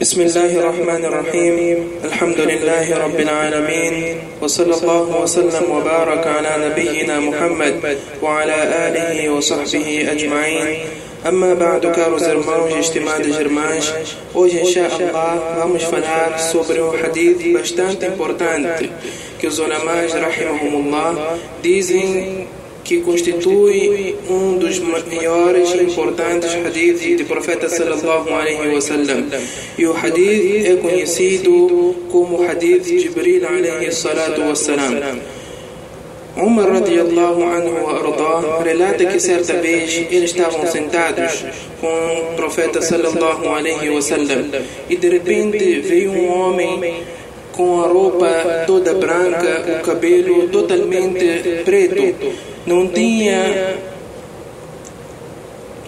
بسم الله الرحمن الرحيم الحمد لله رب العالمين وصلى الله وسلم وبارك على نبينا محمد وعلى آله وصحبه أجمعين أما بعد كارو زرماج اجتماع جرماج hoje inshallah vamos falar sobre um hadith bastante importante que os ulamas rahimahumullah dizem que constitui um dos maiores e importantes hadiths do profeta sallallahu alaihi wasallam. E o hadith é conhecido como hadith Jibril alaihi salatu wassalam. Umar radiallahu anhu wa ardah relata que certa vez eles estavam sentados com o profeta sallallahu alaihi wasallam e de repente veio um homem com a roupa toda branca, o cabelo totalmente preto, não tinha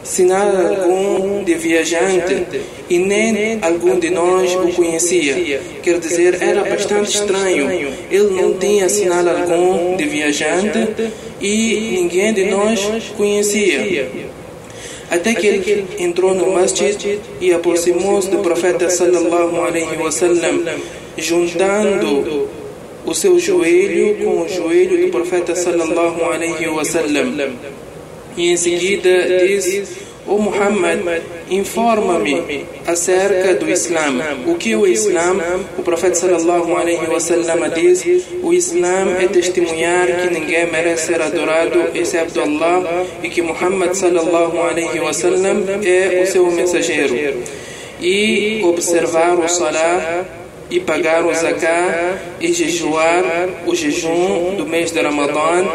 sinal algum de viajante e nem algum de nós o conhecia. Quer dizer, era bastante estranho. Ele não tinha sinal algum de viajante e ninguém de nós conhecia. Até que ele entrou no masjid e aproximou-se do profeta sallallahu alaihi wasallam, juntando o seu joelho com o joelho do profeta sallallahu alaihi wasallam. E em seguida diz: O Muhammad, informa-me acerca do Islã. O que é o Islã? O profeta sallallahu alaihi wasallam diz: O Islã é testemunhar que ninguém merece ser adorado exceto Allah e que Muhammad sallallahu alaihi wasallam é o seu mensageiro. E observar o salah e pagar o zakah e jejuar o jejum do mês de Ramadã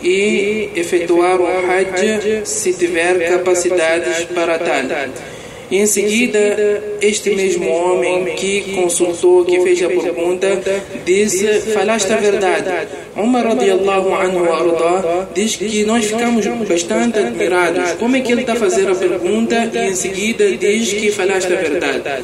e efetuar o Hajj se tiver capacidades para tal. E em seguida, este mesmo homem que consultou, que fez a pergunta, disse: Falaste a verdade. Umar radiallahu anhu arda diz que nós ficamos bastante admirados. Como é que ele está a fazer a pergunta e em seguida diz que falaste a verdade?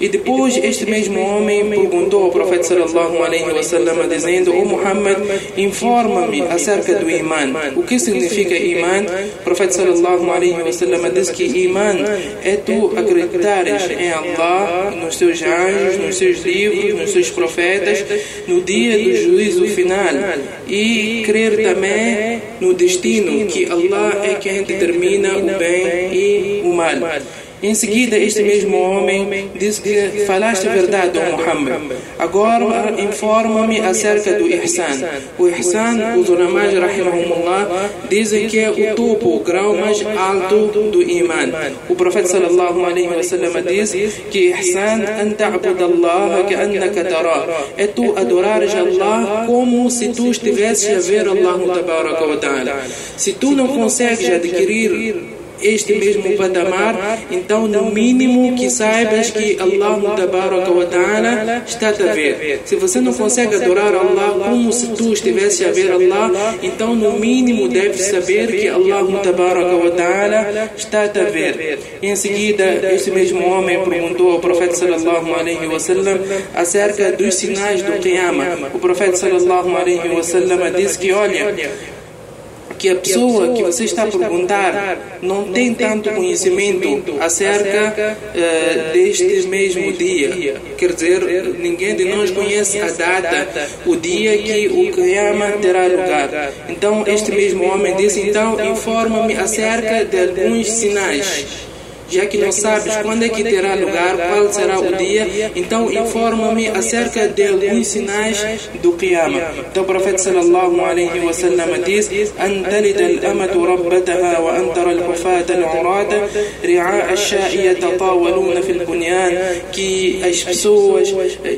E depois este mesmo homem perguntou ao profeta sallallahu alaihi wasallam dizendo: "O Muhammad, informa-me acerca do iman. O que significa iman?" O profeta sallallahu alaihi wasallam disse que iman é tu acreditares em Allah, nos seus anjos, nos seus livros, nos seus profetas, no dia do juízo final e crer também no destino que Allah é quem determina o bem e o mal. Em seguida, este mesmo homem disse que falaste verdade, ó Muhammad. Agora, informa-me acerca do Ihsan. O Ihsan, os ulamás, rahimahumullah, dizem que é o topo, o grau mais alto do Iman. O profeta sallallahu alaihi wasallam diz que Ihsan an ta'bud Allah ka'annaka tara. É tu adorares Allah como se tu estivesses a ver Allah tabaraka wa ta'ala. Se tu não consegues adquirir este mesmo patamar, então no mínimo que saibas que Allah ta'ala está a ver. Se você não consegue adorar Allah como se tu estivesse a ver Allah, então no mínimo deves saber que Allah ta'ala está a ver. Em seguida, este mesmo homem perguntou ao profeta sallallahu alaihi wasallam acerca dos sinais do Qiyamah. O profeta sallallahu alaihi wasallam disse que olha, que a pessoa que você está a perguntar não tem tanto conhecimento acerca uh, deste mesmo dia. Quer dizer, ninguém de nós conhece a data, o dia que o Qiyamah terá lugar. Então, este mesmo homem disse: então, informa-me acerca de alguns sinais já que não sabes quando é que terá lugar, qual será o dia, então informa-me acerca de alguns sinais do Qiyamah. Então o profeta sallallahu alaihi wasallam diz: "An talid al-amatu rabbataha wa an tara al-hufata al-urata ri'a ash-sha'i yatatawaluna fi al-bunyan", que as pessoas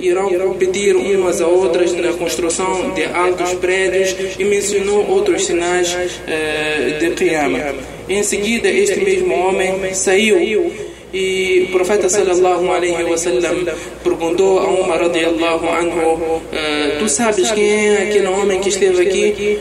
irão competir umas a outras na construção de altos prédios e mencionou outros sinais uh, de Qiyamah. Em seguida, este mesmo homem saiu e o profeta sallallahu alaihi wasallam perguntou a Umar radiallahu anhu tu sabes quem é aquele homem que esteve aqui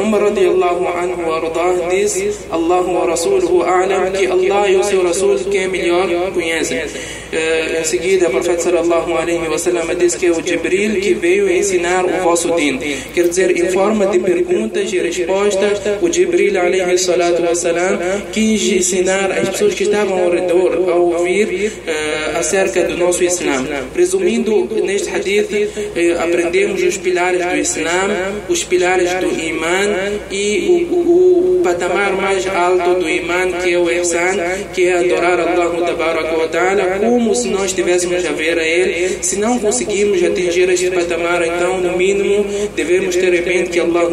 Umar radiallahu anhu ardah diz Allah wa rasuluhu a'lam que Allah e o seu Rasul quem é melhor conhecem em seguida, o profeta sallallahu alaihi wasallam diz que é o Jibril que veio ensinar o vosso din. Quer dizer, em forma de perguntas e respostas, o Jibril alaihi salatu wasalam quis ensinar as pessoas que estavam ao redor a ouvir uh, acerca do nosso Islã. Resumindo, neste hadith uh, aprendemos os pilares do Islã, os pilares do Iman e o, o, o patamar mais alto do Iman que é o Ihsan, que é adorar Allah ta'ala como se nós estivéssemos a ver a Ele. Se não conseguimos atingir este patamar, então no mínimo devemos ter em mente que Allah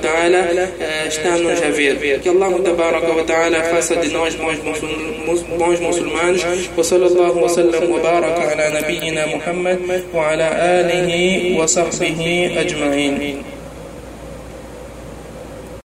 ta'ala uh, está nos a ver. Que Allah ta'ala faça de nós bons muçulmanos. Wa sallallahu wa sallam wa baraka ala nabiyyina Muhammad wa ala alihi wa sahbihi ajma'in.